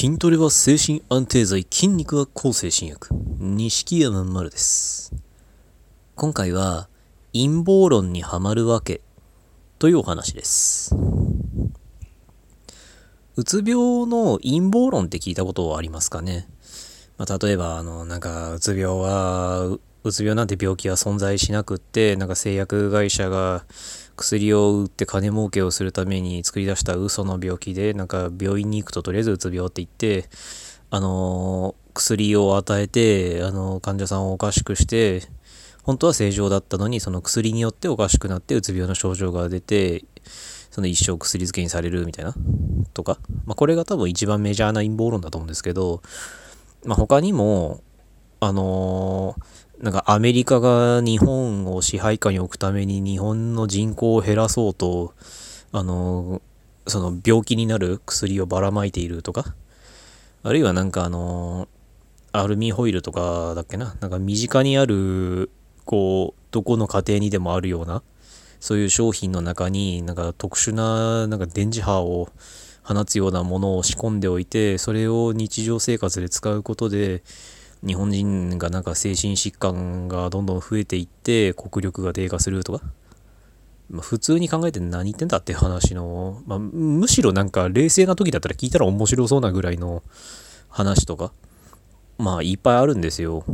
筋トレは精神安定剤、筋肉は抗精神薬。錦山丸です。今回は陰謀論にはまるわけというお話です。うつ病の陰謀論って聞いたことはありますかね、まあ、例えば、あの、なんか、うつ病は、ううつ病なんて病気は存在しなくって、なんか製薬会社が薬を売って金儲けをするために作り出した嘘の病気で、なんか病院に行くととりあえずうつ病って言って、あの薬を与えて、あの患者さんをおかしくして、本当は正常だったのに、その薬によっておかしくなってうつ病の症状が出て、その一生薬漬けにされるみたいな、とか。まあ、これが多分一番メジャーな陰謀論だと思うんですけど、まあ、他にも、あのーなんかアメリカが日本を支配下に置くために日本の人口を減らそうと、あのその病気になる薬をばらまいているとか、あるいはなんかあのアルミホイルとかだっけな、なんか身近にある、こう、どこの家庭にでもあるような、そういう商品の中になんか特殊ななんか電磁波を放つようなものを仕込んでおいて、それを日常生活で使うことで、日本人がなんか精神疾患がどんどん増えていって国力が低下するとか、まあ、普通に考えて何言ってんだって話の、まあ、むしろなんか冷静な時だったら聞いたら面白そうなぐらいの話とかまあいっぱいあるんですよ。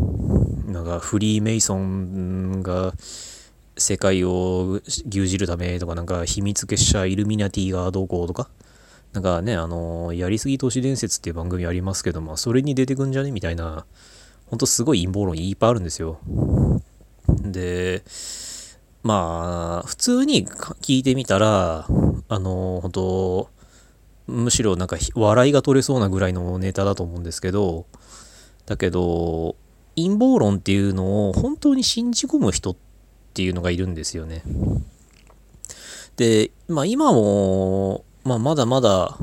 なんかフリーメイソンが世界を牛耳るためとかなんか秘密結社イルミナティがどうこうとか。なんかねあのやりすぎ都市伝説っていう番組ありますけどもそれに出てくんじゃね？みたいなほんとすごい陰謀論いっぱいあるんですよ。で、まあ、普通に聞いてみたら、あの、本当むしろなんか笑いが取れそうなぐらいのネタだと思うんですけど、だけど、陰謀論っていうのを本当に信じ込む人っていうのがいるんですよね。で、まあ今も、まあまだまだ、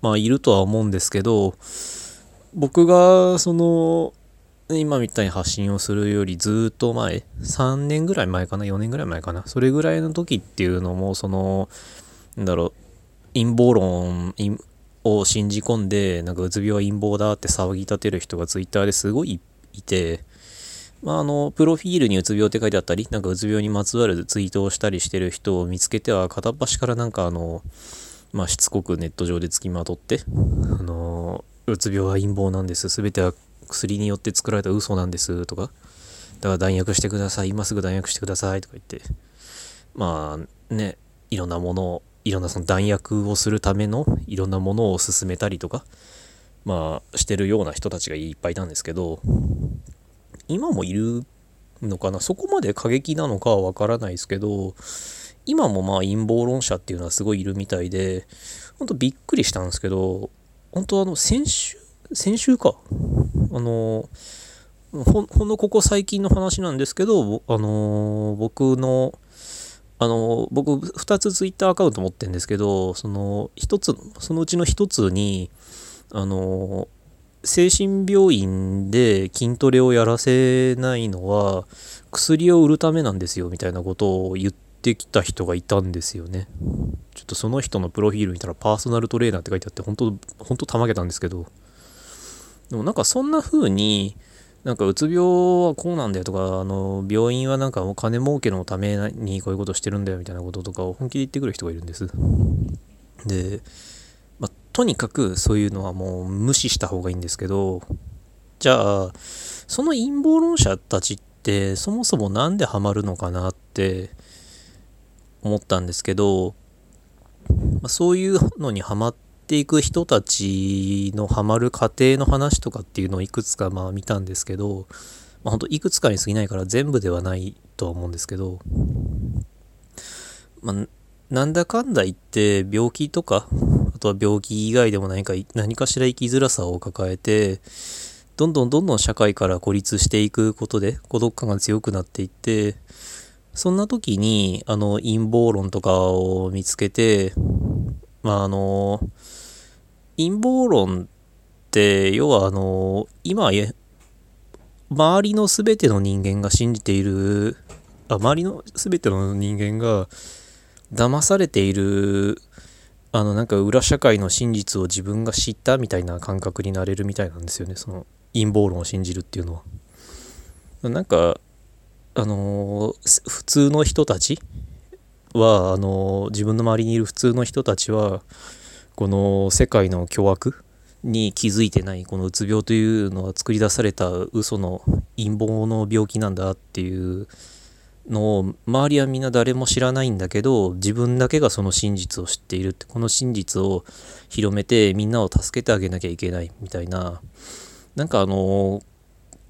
まあいるとは思うんですけど、僕がその今みたいに発信をするよりずっと前3年ぐらい前かな4年ぐらい前かなそれぐらいの時っていうのもそのなんだろう陰謀論を信じ込んでなんかうつ病は陰謀だって騒ぎ立てる人がツイッターですごいいてまあ、あのプロフィールにうつ病って書いてあったりなんかうつ病にまつわるツイートをしたりしてる人を見つけては片っ端からなんかあのまあしつこくネット上でつきまとってあのうつ病は陰謀なんです。全ては薬によって作られた嘘なんですとか。だから弾薬してください。今すぐ弾薬してくださいとか言って。まあねいろんなものをいろんなその弾薬をするためのいろんなものを進めたりとかまあしてるような人たちがいっぱいいたんですけど今もいるのかな？そこまで過激なのかはわからないですけど今もまあ陰謀論者っていうのはすごいいるみたいでほんとびっくりしたんですけど本当あの先週先週か。あのほほんのここ最近の話なんですけどあの僕のあの僕2つツイッターアカウント持ってるんですけどその1つそのうちの1つにあの精神病院で筋トレをやらせないのは薬を売るためなんですよみたいなことを言ってきた人がいたんですよね。ちょっとその人のプロフィール見たらパーソナルトレーナーって書いてあって本当本当たまげたんですけど。でもなんかそんな風になんかうつ病はこうなんだよとかあの病院はなんかお金儲けのためにこういうことしてるんだよみたいなこととかを本気で言ってくる人がいるんです。で、まあ、とにかくそういうのはもう無視した方がいいんですけどじゃあその陰謀論者たちってそもそもなんでハマるのかなって思ったんですけど、まあ、そういうのにハマっていく人たちのハマる過程の話とかっていうのをいくつかまあ見たんですけど、まあ、本当いくつかに過ぎないから全部ではないとは思うんですけど、まあ、なんだかんだ言って病気とかあとは病気以外でも何か何かしら生きづらさを抱えてどんどんどんどん社会から孤立していくことで孤独感が強くなっていってそんな時にあの陰謀論とかを見つけてまああの陰謀論って要はあの今周りの全ての人間が信じているあ周りの全ての人間が騙されているあのなんか裏社会の真実を自分が知ったみたいな感覚になれるみたいなんですよねその陰謀論を信じるっていうのは。なんかあの普通の人たち？はあの自分の周りにいる普通の人たちはこの世界の巨悪に気づいてないこのうつ病というのは作り出された嘘の陰謀の病気なんだっていうのを周りはみんな誰も知らないんだけど自分だけがその真実を知っているってこの真実を広めてみんなを助けてあげなきゃいけないみたいななんかあの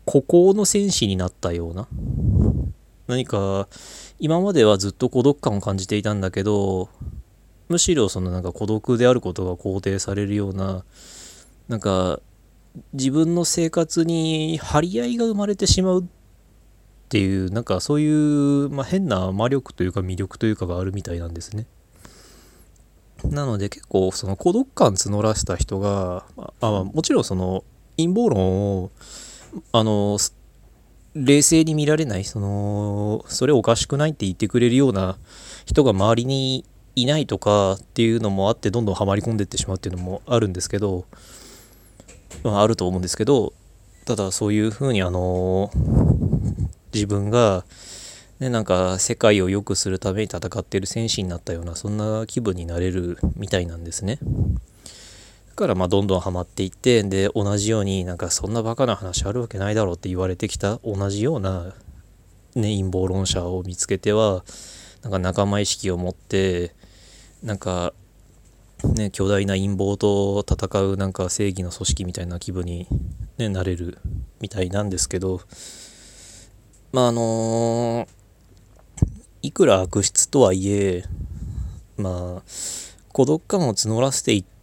孤高の戦士になったような何か今まではずっと孤独感を感じていたんだけどむしろそのなんか孤独であることが肯定されるようななんか自分の生活に張り合いが生まれてしまうっていうなんかそういう、まあ、変な魔力というか魅力というかがあるみたいなんですね。なので結構その孤独感募らせた人がああもちろんその陰謀論をあの冷静に見られないそのそれおかしくないって言ってくれるような人が周りにいないとかっていうのもあってどんどんはまり込んでいってしまうっていうのもあるんですけど、まあ、あると思うんですけどただそういうふうにあの自分がねなんか世界を良くするために戦っている戦士になったようなそんな気分になれるみたいなんですね。からまあどんどんハマっていってで同じようになんかそんなバカな話あるわけないだろうって言われてきた同じような、ね、陰謀論者を見つけてはなんか仲間意識を持ってなんかね巨大な陰謀と戦うなんか正義の組織みたいな気分に、ね、なれるみたいなんですけどまああのいくら悪質とはいえまあ孤独感を募らせていって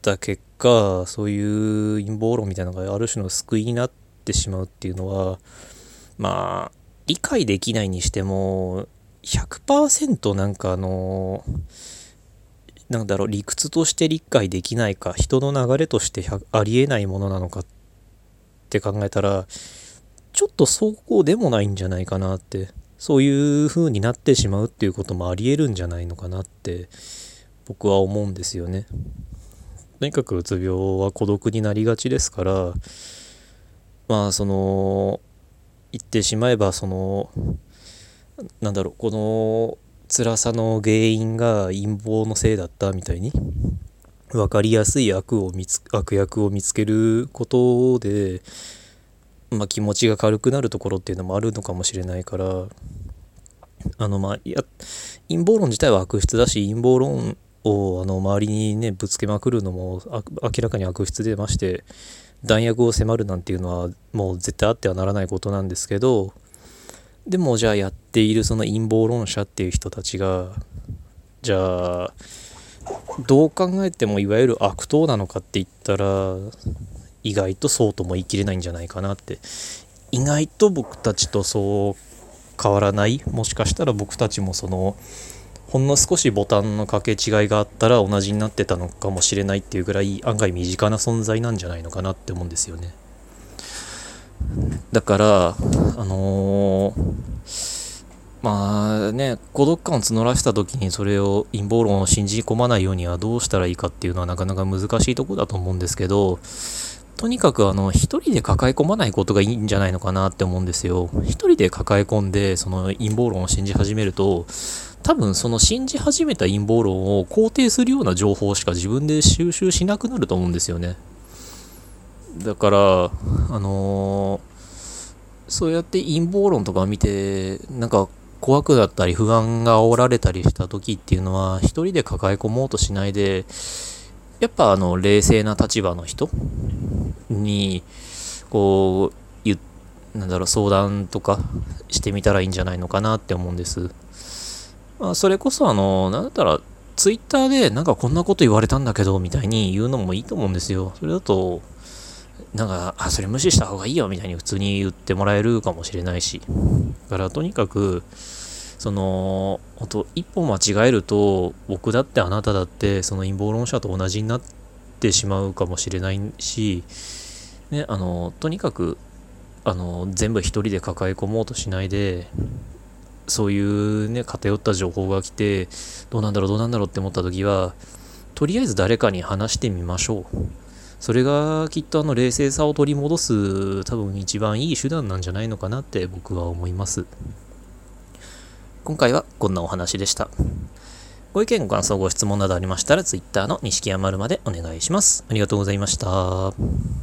た結果そういう陰謀論みたいなのがある種の救いになってしまうっていうのはまあ理解できないにしても100%なんかあのなんだろう理屈として理解できないか人の流れとしてありえないものなのかって考えたらちょっとそうでもないんじゃないかなってそういう風になってしまうっていうこともありえるんじゃないのかなって僕は思うんですよね。とにかくうつ病は孤独になりがちですからまあその言ってしまえばそのなんだろうこの辛さの原因が陰謀のせいだったみたいに分かりやすい悪を見つ悪役を見つけることで、まあ、気持ちが軽くなるところっていうのもあるのかもしれないからあのまあいや陰謀論自体は悪質だし陰謀論をあの周りにねぶつけまくるのも明らかに悪質でまして弾薬を迫るなんていうのはもう絶対あってはならないことなんですけどでもじゃあやっているその陰謀論者っていう人たちがじゃあどう考えてもいわゆる悪党なのかって言ったら意外とそうとも言い切れないんじゃないかなって。意外と僕たちとそう変わらない？もしかしたら僕たちもそのほんの少しボタンの掛け違いがあったら同じになってたのかもしれないっていうぐらい案外身近な存在なんじゃないのかなって思うんですよね。だからあのー、まあね孤独感を募らせた時にそれを陰謀論を信じ込まないようにはどうしたらいいかっていうのはなかなか難しいとこだと思うんですけどとにかくあの一人で抱え込まないことがいいんじゃないのかなって思うんですよ。一人で抱え込んでその陰謀論を信じ始めると多分その信じ始めた陰謀論を肯定するような情報しか自分で収集しなくなると思うんですよね。だからあのー、そうやって陰謀論とか見てなんか怖くなったり不安が煽られたりした時っていうのは一人で抱え込もうとしないでやっぱあの冷静な立場の人にこうなんだろう相談とかしてみたらいいんじゃないのかなって思うんです。まあ、それこそあのなんだったらツイッターでなんかこんなこと言われたんだけどみたいに言うのもいいと思うんですよ。それだとなんか、あ、それ無視した方がいいよみたいに普通に言ってもらえるかもしれないし。だからとにかく、その、本当一歩間違えると、僕だってあなただって、その陰謀論者と同じになってしまうかもしれないし、ね、あの、とにかく、あの、全部一人で抱え込もうとしないで、そういうね、偏った情報が来て、どうなんだろう、どうなんだろうって思った時は、とりあえず誰かに話してみましょう。それがきっとあの冷静さを取り戻す多分一番いい手段なんじゃないのかなって僕は思います。今回はこんなお話でした。ご意見、ご感想、ご質問などありましたら Twitter の錦山丸までお願いします。ありがとうございました。